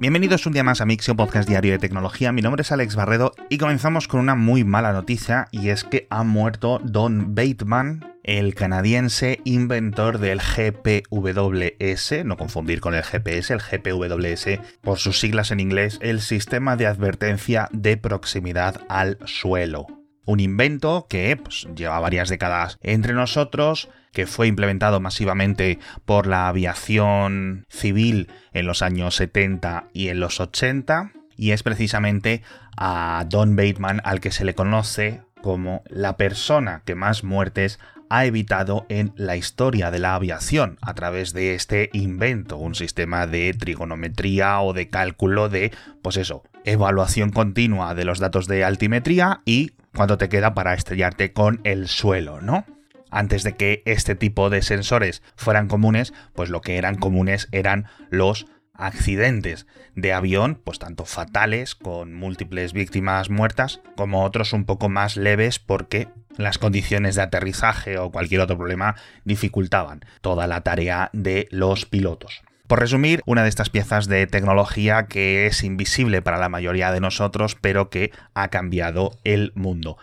Bienvenidos un día más a Mixio, podcast diario de tecnología. Mi nombre es Alex Barredo y comenzamos con una muy mala noticia y es que ha muerto Don Bateman, el canadiense inventor del GPWS, no confundir con el GPS, el GPWS, por sus siglas en inglés, el Sistema de Advertencia de Proximidad al Suelo. Un invento que pues, lleva varias décadas entre nosotros, que fue implementado masivamente por la aviación civil en los años 70 y en los 80, y es precisamente a Don Bateman al que se le conoce como la persona que más muertes ha evitado en la historia de la aviación a través de este invento, un sistema de trigonometría o de cálculo de, pues eso, evaluación continua de los datos de altimetría y cuánto te queda para estrellarte con el suelo, ¿no? Antes de que este tipo de sensores fueran comunes, pues lo que eran comunes eran los accidentes de avión, pues tanto fatales, con múltiples víctimas muertas, como otros un poco más leves porque las condiciones de aterrizaje o cualquier otro problema dificultaban toda la tarea de los pilotos. Por resumir, una de estas piezas de tecnología que es invisible para la mayoría de nosotros, pero que ha cambiado el mundo.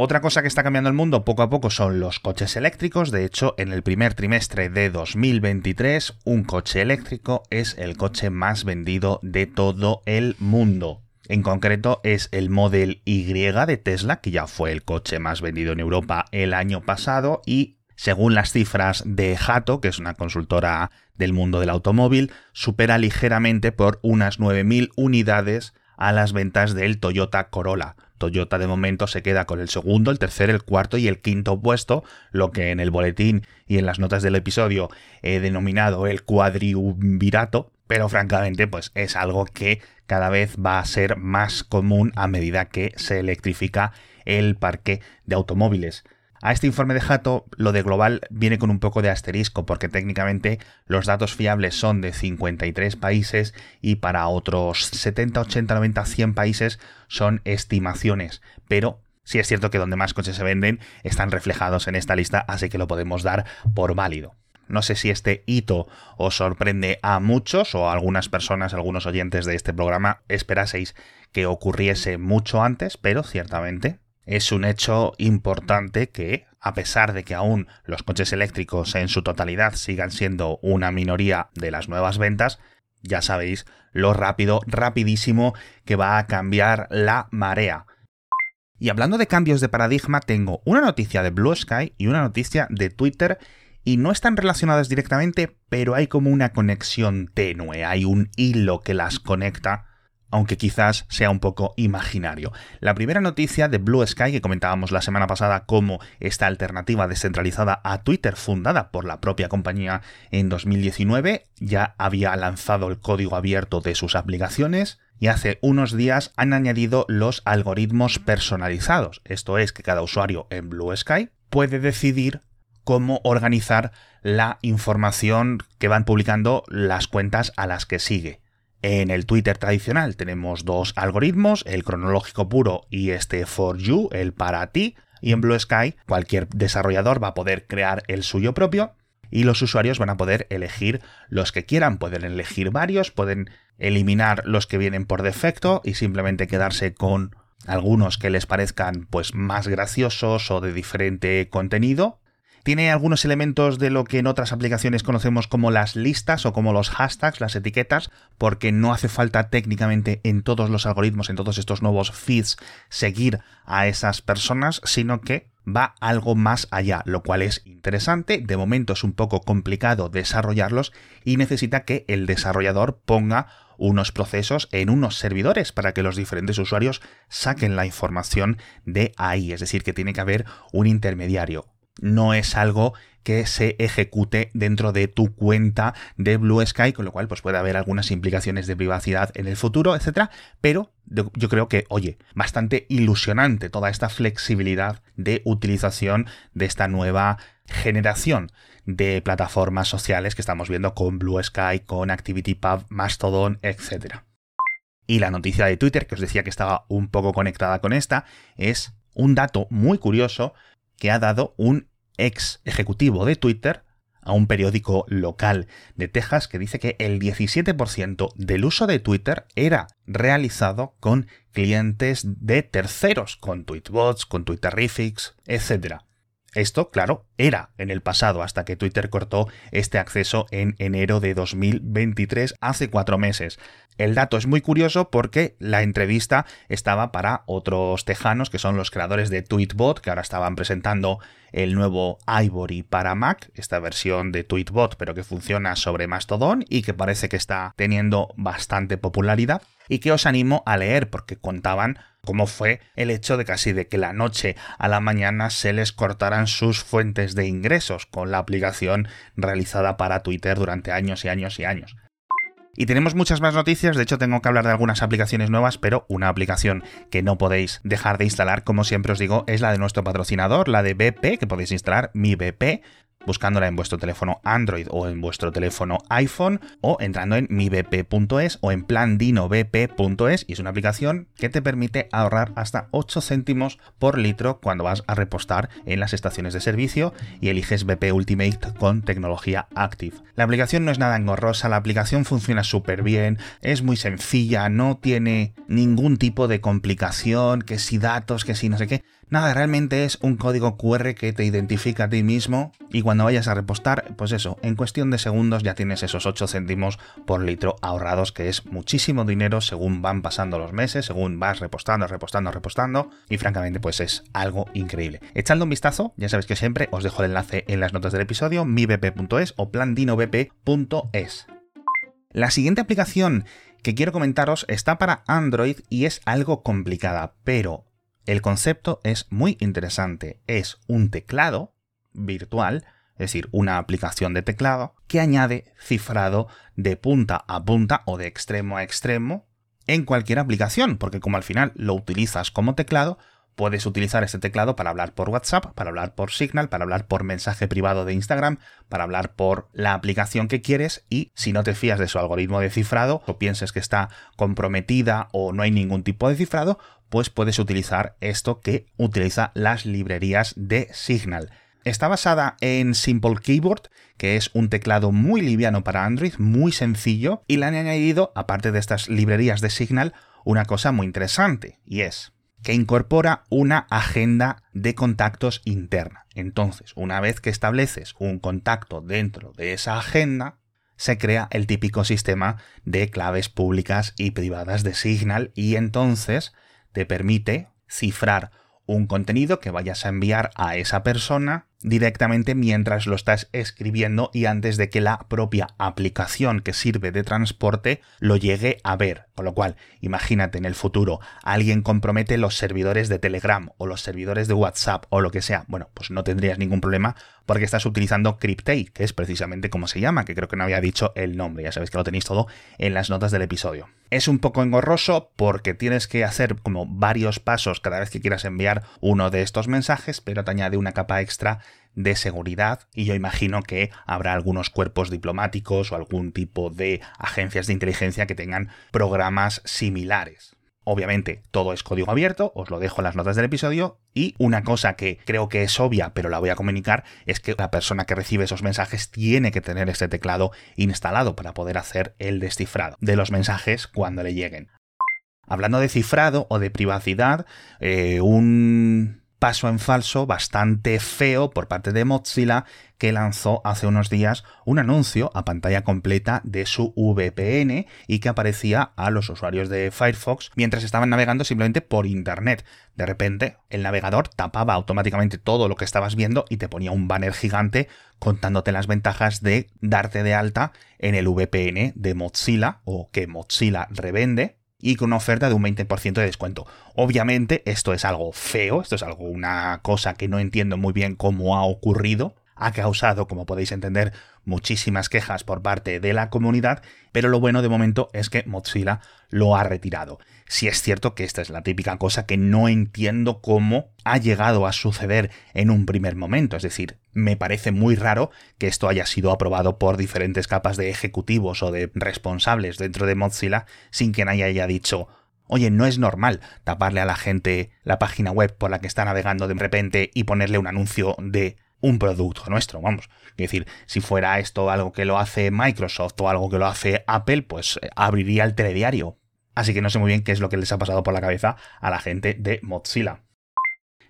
Otra cosa que está cambiando el mundo poco a poco son los coches eléctricos. De hecho, en el primer trimestre de 2023, un coche eléctrico es el coche más vendido de todo el mundo. En concreto es el Model Y de Tesla, que ya fue el coche más vendido en Europa el año pasado y según las cifras de Jato, que es una consultora del mundo del automóvil, supera ligeramente por unas 9.000 unidades a las ventas del Toyota Corolla. Toyota de momento se queda con el segundo, el tercer, el cuarto y el quinto puesto, lo que en el boletín y en las notas del episodio he denominado el cuadriumvirato, pero francamente pues es algo que cada vez va a ser más común a medida que se electrifica el parque de automóviles. A este informe de Jato, lo de global viene con un poco de asterisco, porque técnicamente los datos fiables son de 53 países y para otros 70, 80, 90, 100 países son estimaciones. Pero sí es cierto que donde más coches se venden están reflejados en esta lista, así que lo podemos dar por válido. No sé si este hito os sorprende a muchos o a algunas personas, algunos oyentes de este programa esperaseis que ocurriese mucho antes, pero ciertamente es un hecho importante que, a pesar de que aún los coches eléctricos en su totalidad sigan siendo una minoría de las nuevas ventas, ya sabéis lo rápido, rapidísimo que va a cambiar la marea. Y hablando de cambios de paradigma, tengo una noticia de Blue Sky y una noticia de Twitter y no están relacionadas directamente, pero hay como una conexión tenue, hay un hilo que las conecta aunque quizás sea un poco imaginario. La primera noticia de Blue Sky que comentábamos la semana pasada como esta alternativa descentralizada a Twitter fundada por la propia compañía en 2019 ya había lanzado el código abierto de sus aplicaciones y hace unos días han añadido los algoritmos personalizados. Esto es que cada usuario en Blue Sky puede decidir cómo organizar la información que van publicando las cuentas a las que sigue. En el Twitter tradicional tenemos dos algoritmos, el cronológico puro y este for you, el para ti, y en Blue Sky cualquier desarrollador va a poder crear el suyo propio y los usuarios van a poder elegir los que quieran, pueden elegir varios, pueden eliminar los que vienen por defecto y simplemente quedarse con algunos que les parezcan pues más graciosos o de diferente contenido tiene algunos elementos de lo que en otras aplicaciones conocemos como las listas o como los hashtags, las etiquetas, porque no hace falta técnicamente en todos los algoritmos, en todos estos nuevos feeds, seguir a esas personas, sino que va algo más allá, lo cual es interesante. De momento es un poco complicado desarrollarlos y necesita que el desarrollador ponga unos procesos en unos servidores para que los diferentes usuarios saquen la información de ahí. Es decir, que tiene que haber un intermediario no es algo que se ejecute dentro de tu cuenta de Blue Sky, con lo cual pues puede haber algunas implicaciones de privacidad en el futuro, etcétera, pero yo creo que, oye, bastante ilusionante toda esta flexibilidad de utilización de esta nueva generación de plataformas sociales que estamos viendo con Blue Sky, con ActivityPub, Mastodon, etcétera. Y la noticia de Twitter, que os decía que estaba un poco conectada con esta, es un dato muy curioso que ha dado un ex ejecutivo de Twitter a un periódico local de Texas que dice que el 17% del uso de Twitter era realizado con clientes de terceros, con Tweetbots, con Twitterifics, etc. Esto, claro, era en el pasado hasta que Twitter cortó este acceso en enero de 2023, hace cuatro meses. El dato es muy curioso porque la entrevista estaba para otros tejanos que son los creadores de Tweetbot, que ahora estaban presentando el nuevo Ivory para Mac, esta versión de Tweetbot, pero que funciona sobre Mastodon y que parece que está teniendo bastante popularidad y que os animo a leer porque contaban cómo fue el hecho de casi de que la noche a la mañana se les cortaran sus fuentes de ingresos con la aplicación realizada para Twitter durante años y años y años. Y tenemos muchas más noticias, de hecho tengo que hablar de algunas aplicaciones nuevas, pero una aplicación que no podéis dejar de instalar, como siempre os digo, es la de nuestro patrocinador, la de BP, que podéis instalar, mi BP buscándola en vuestro teléfono Android o en vuestro teléfono iPhone o entrando en mibp.es o en plandinobp.es y es una aplicación que te permite ahorrar hasta 8 céntimos por litro cuando vas a repostar en las estaciones de servicio y eliges BP Ultimate con tecnología Active. La aplicación no es nada engorrosa, la aplicación funciona súper bien, es muy sencilla, no tiene ningún tipo de complicación, que si datos, que si no sé qué. Nada, realmente es un código QR que te identifica a ti mismo y cuando vayas a repostar, pues eso, en cuestión de segundos ya tienes esos 8 céntimos por litro ahorrados, que es muchísimo dinero según van pasando los meses, según vas repostando, repostando, repostando y francamente pues es algo increíble. Echando un vistazo, ya sabéis que siempre os dejo el enlace en las notas del episodio, mibp.es o plandinobp.es. La siguiente aplicación que quiero comentaros está para Android y es algo complicada, pero el concepto es muy interesante. Es un teclado virtual, es decir, una aplicación de teclado, que añade cifrado de punta a punta o de extremo a extremo en cualquier aplicación, porque como al final lo utilizas como teclado, puedes utilizar este teclado para hablar por WhatsApp, para hablar por Signal, para hablar por mensaje privado de Instagram, para hablar por la aplicación que quieres y si no te fías de su algoritmo de cifrado o pienses que está comprometida o no hay ningún tipo de cifrado, pues puedes utilizar esto que utiliza las librerías de Signal. Está basada en Simple Keyboard, que es un teclado muy liviano para Android, muy sencillo, y le han añadido, aparte de estas librerías de Signal, una cosa muy interesante, y es que incorpora una agenda de contactos interna. Entonces, una vez que estableces un contacto dentro de esa agenda, se crea el típico sistema de claves públicas y privadas de Signal y entonces te permite cifrar un contenido que vayas a enviar a esa persona directamente mientras lo estás escribiendo y antes de que la propia aplicación que sirve de transporte lo llegue a ver. Con lo cual, imagínate en el futuro, alguien compromete los servidores de Telegram o los servidores de WhatsApp o lo que sea. Bueno, pues no tendrías ningún problema porque estás utilizando Cryptei, que es precisamente como se llama, que creo que no había dicho el nombre, ya sabéis que lo tenéis todo en las notas del episodio. Es un poco engorroso porque tienes que hacer como varios pasos cada vez que quieras enviar uno de estos mensajes, pero te añade una capa extra de seguridad y yo imagino que habrá algunos cuerpos diplomáticos o algún tipo de agencias de inteligencia que tengan programas similares. Obviamente todo es código abierto, os lo dejo en las notas del episodio y una cosa que creo que es obvia pero la voy a comunicar es que la persona que recibe esos mensajes tiene que tener este teclado instalado para poder hacer el descifrado de los mensajes cuando le lleguen. Hablando de cifrado o de privacidad, eh, un paso en falso bastante feo por parte de Mozilla que lanzó hace unos días un anuncio a pantalla completa de su VPN y que aparecía a los usuarios de Firefox mientras estaban navegando simplemente por Internet. De repente, el navegador tapaba automáticamente todo lo que estabas viendo y te ponía un banner gigante contándote las ventajas de darte de alta en el VPN de Mozilla o que Mozilla revende y con una oferta de un 20% de descuento. Obviamente esto es algo feo, esto es algo una cosa que no entiendo muy bien cómo ha ocurrido, ha causado, como podéis entender, muchísimas quejas por parte de la comunidad, pero lo bueno de momento es que Mozilla lo ha retirado. Si es cierto que esta es la típica cosa que no entiendo cómo ha llegado a suceder en un primer momento, es decir, me parece muy raro que esto haya sido aprobado por diferentes capas de ejecutivos o de responsables dentro de Mozilla sin que nadie haya dicho Oye, no es normal taparle a la gente la página web por la que está navegando de repente y ponerle un anuncio de un producto nuestro, vamos. Es decir, si fuera esto algo que lo hace Microsoft o algo que lo hace Apple, pues eh, abriría el telediario. Así que no sé muy bien qué es lo que les ha pasado por la cabeza a la gente de Mozilla.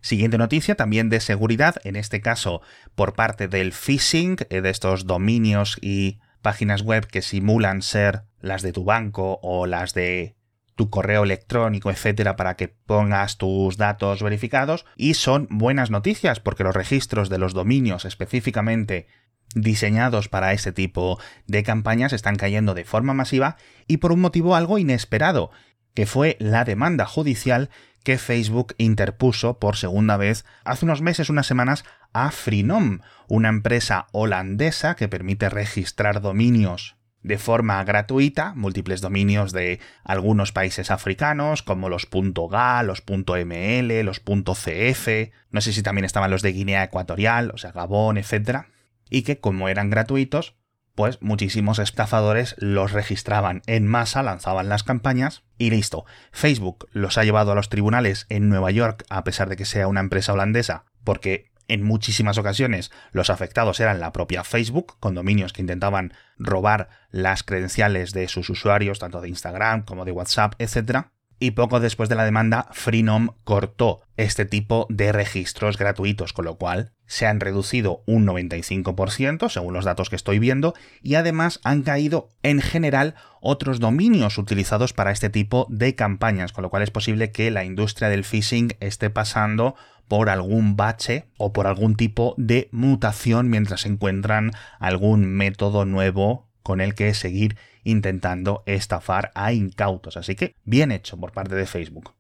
Siguiente noticia, también de seguridad, en este caso por parte del phishing, eh, de estos dominios y páginas web que simulan ser las de tu banco o las de tu correo electrónico, etcétera, para que pongas tus datos verificados. Y son buenas noticias porque los registros de los dominios específicamente diseñados para ese tipo de campañas están cayendo de forma masiva y por un motivo algo inesperado, que fue la demanda judicial que Facebook interpuso por segunda vez hace unos meses, unas semanas, a Freenom, una empresa holandesa que permite registrar dominios de forma gratuita, múltiples dominios de algunos países africanos, como los .ga, los .ml, los .cf, no sé si también estaban los de Guinea Ecuatorial, o sea, Gabón, etc. Y que como eran gratuitos, pues muchísimos estafadores los registraban en masa, lanzaban las campañas y listo. Facebook los ha llevado a los tribunales en Nueva York, a pesar de que sea una empresa holandesa, porque en muchísimas ocasiones. Los afectados eran la propia Facebook, con dominios que intentaban robar las credenciales de sus usuarios, tanto de Instagram como de WhatsApp, etc y poco después de la demanda, Freenom cortó este tipo de registros gratuitos, con lo cual se han reducido un 95% según los datos que estoy viendo y además han caído en general otros dominios utilizados para este tipo de campañas, con lo cual es posible que la industria del phishing esté pasando por algún bache o por algún tipo de mutación mientras encuentran algún método nuevo con el que seguir intentando estafar a incautos. Así que bien hecho por parte de Facebook.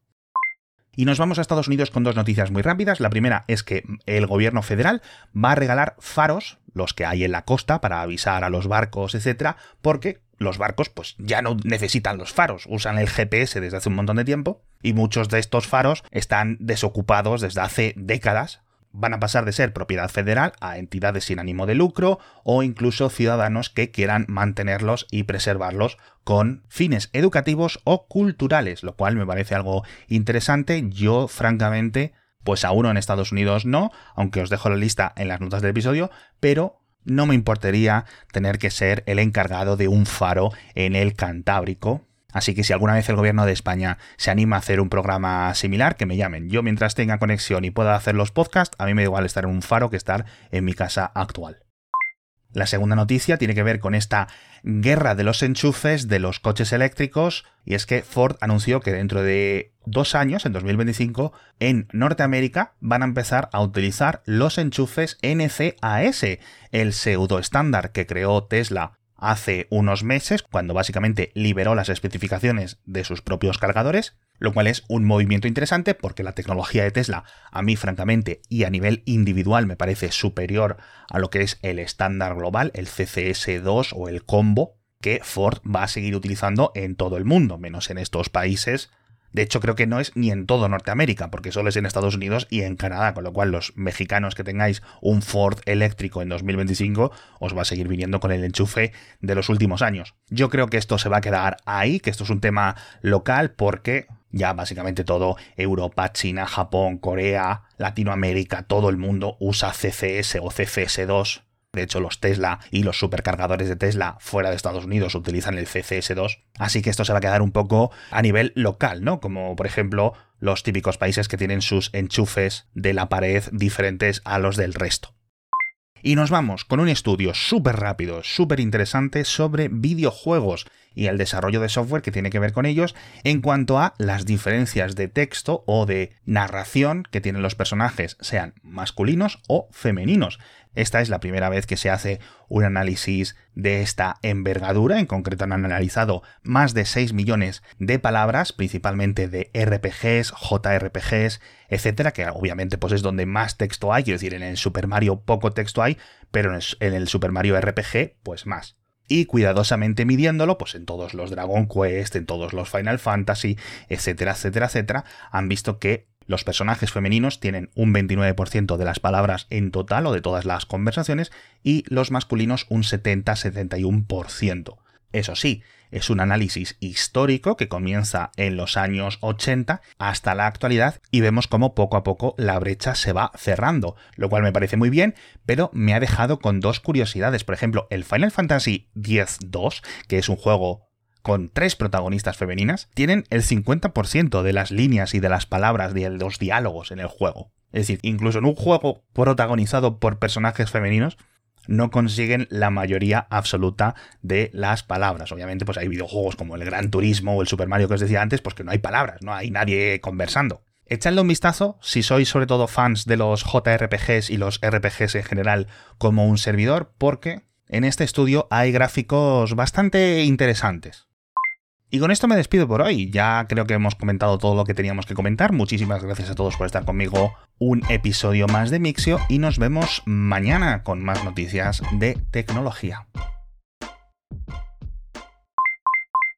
Y nos vamos a Estados Unidos con dos noticias muy rápidas. La primera es que el gobierno federal va a regalar faros, los que hay en la costa, para avisar a los barcos, etcétera, porque los barcos pues ya no necesitan los faros, usan el GPS desde hace un montón de tiempo y muchos de estos faros están desocupados desde hace décadas van a pasar de ser propiedad federal a entidades sin ánimo de lucro o incluso ciudadanos que quieran mantenerlos y preservarlos con fines educativos o culturales, lo cual me parece algo interesante. Yo, francamente, pues aún en Estados Unidos no, aunque os dejo la lista en las notas del episodio, pero no me importaría tener que ser el encargado de un faro en el Cantábrico, Así que si alguna vez el gobierno de España se anima a hacer un programa similar, que me llamen. Yo mientras tenga conexión y pueda hacer los podcasts, a mí me da igual estar en un faro que estar en mi casa actual. La segunda noticia tiene que ver con esta guerra de los enchufes de los coches eléctricos y es que Ford anunció que dentro de dos años, en 2025, en Norteamérica van a empezar a utilizar los enchufes NCAS, el pseudo estándar que creó Tesla hace unos meses, cuando básicamente liberó las especificaciones de sus propios cargadores, lo cual es un movimiento interesante porque la tecnología de Tesla a mí francamente y a nivel individual me parece superior a lo que es el estándar global, el CCS2 o el combo que Ford va a seguir utilizando en todo el mundo, menos en estos países de hecho, creo que no es ni en todo Norteamérica, porque solo es en Estados Unidos y en Canadá, con lo cual los mexicanos que tengáis un Ford eléctrico en 2025 os va a seguir viniendo con el enchufe de los últimos años. Yo creo que esto se va a quedar ahí, que esto es un tema local, porque ya básicamente todo Europa, China, Japón, Corea, Latinoamérica, todo el mundo usa CCS o CCS2 de hecho, los Tesla y los supercargadores de Tesla fuera de Estados Unidos utilizan el CCS2. Así que esto se va a quedar un poco a nivel local, ¿no? Como por ejemplo los típicos países que tienen sus enchufes de la pared diferentes a los del resto. Y nos vamos con un estudio súper rápido, súper interesante sobre videojuegos y el desarrollo de software que tiene que ver con ellos en cuanto a las diferencias de texto o de narración que tienen los personajes, sean masculinos o femeninos. Esta es la primera vez que se hace un análisis de esta envergadura. En concreto han analizado más de 6 millones de palabras, principalmente de RPGs, JRPGs, etcétera, que obviamente pues es donde más texto hay. Quiero decir, en el Super Mario poco texto hay, pero en el Super Mario RPG, pues más y cuidadosamente midiéndolo, pues en todos los Dragon Quest, en todos los Final Fantasy, etcétera, etcétera, etcétera, han visto que los personajes femeninos tienen un 29% de las palabras en total o de todas las conversaciones y los masculinos un 70-71%. Eso sí, es un análisis histórico que comienza en los años 80 hasta la actualidad y vemos cómo poco a poco la brecha se va cerrando, lo cual me parece muy bien, pero me ha dejado con dos curiosidades. Por ejemplo, el Final Fantasy X-2, que es un juego con tres protagonistas femeninas, tienen el 50% de las líneas y de las palabras de los diálogos en el juego. Es decir, incluso en un juego protagonizado por personajes femeninos, no consiguen la mayoría absoluta de las palabras. Obviamente, pues hay videojuegos como el Gran Turismo o el Super Mario que os decía antes, pues que no hay palabras, no hay nadie conversando. Echadle un vistazo si sois sobre todo fans de los JRPGs y los RPGs en general como un servidor, porque en este estudio hay gráficos bastante interesantes. Y con esto me despido por hoy. Ya creo que hemos comentado todo lo que teníamos que comentar. Muchísimas gracias a todos por estar conmigo. Un episodio más de Mixio y nos vemos mañana con más noticias de tecnología.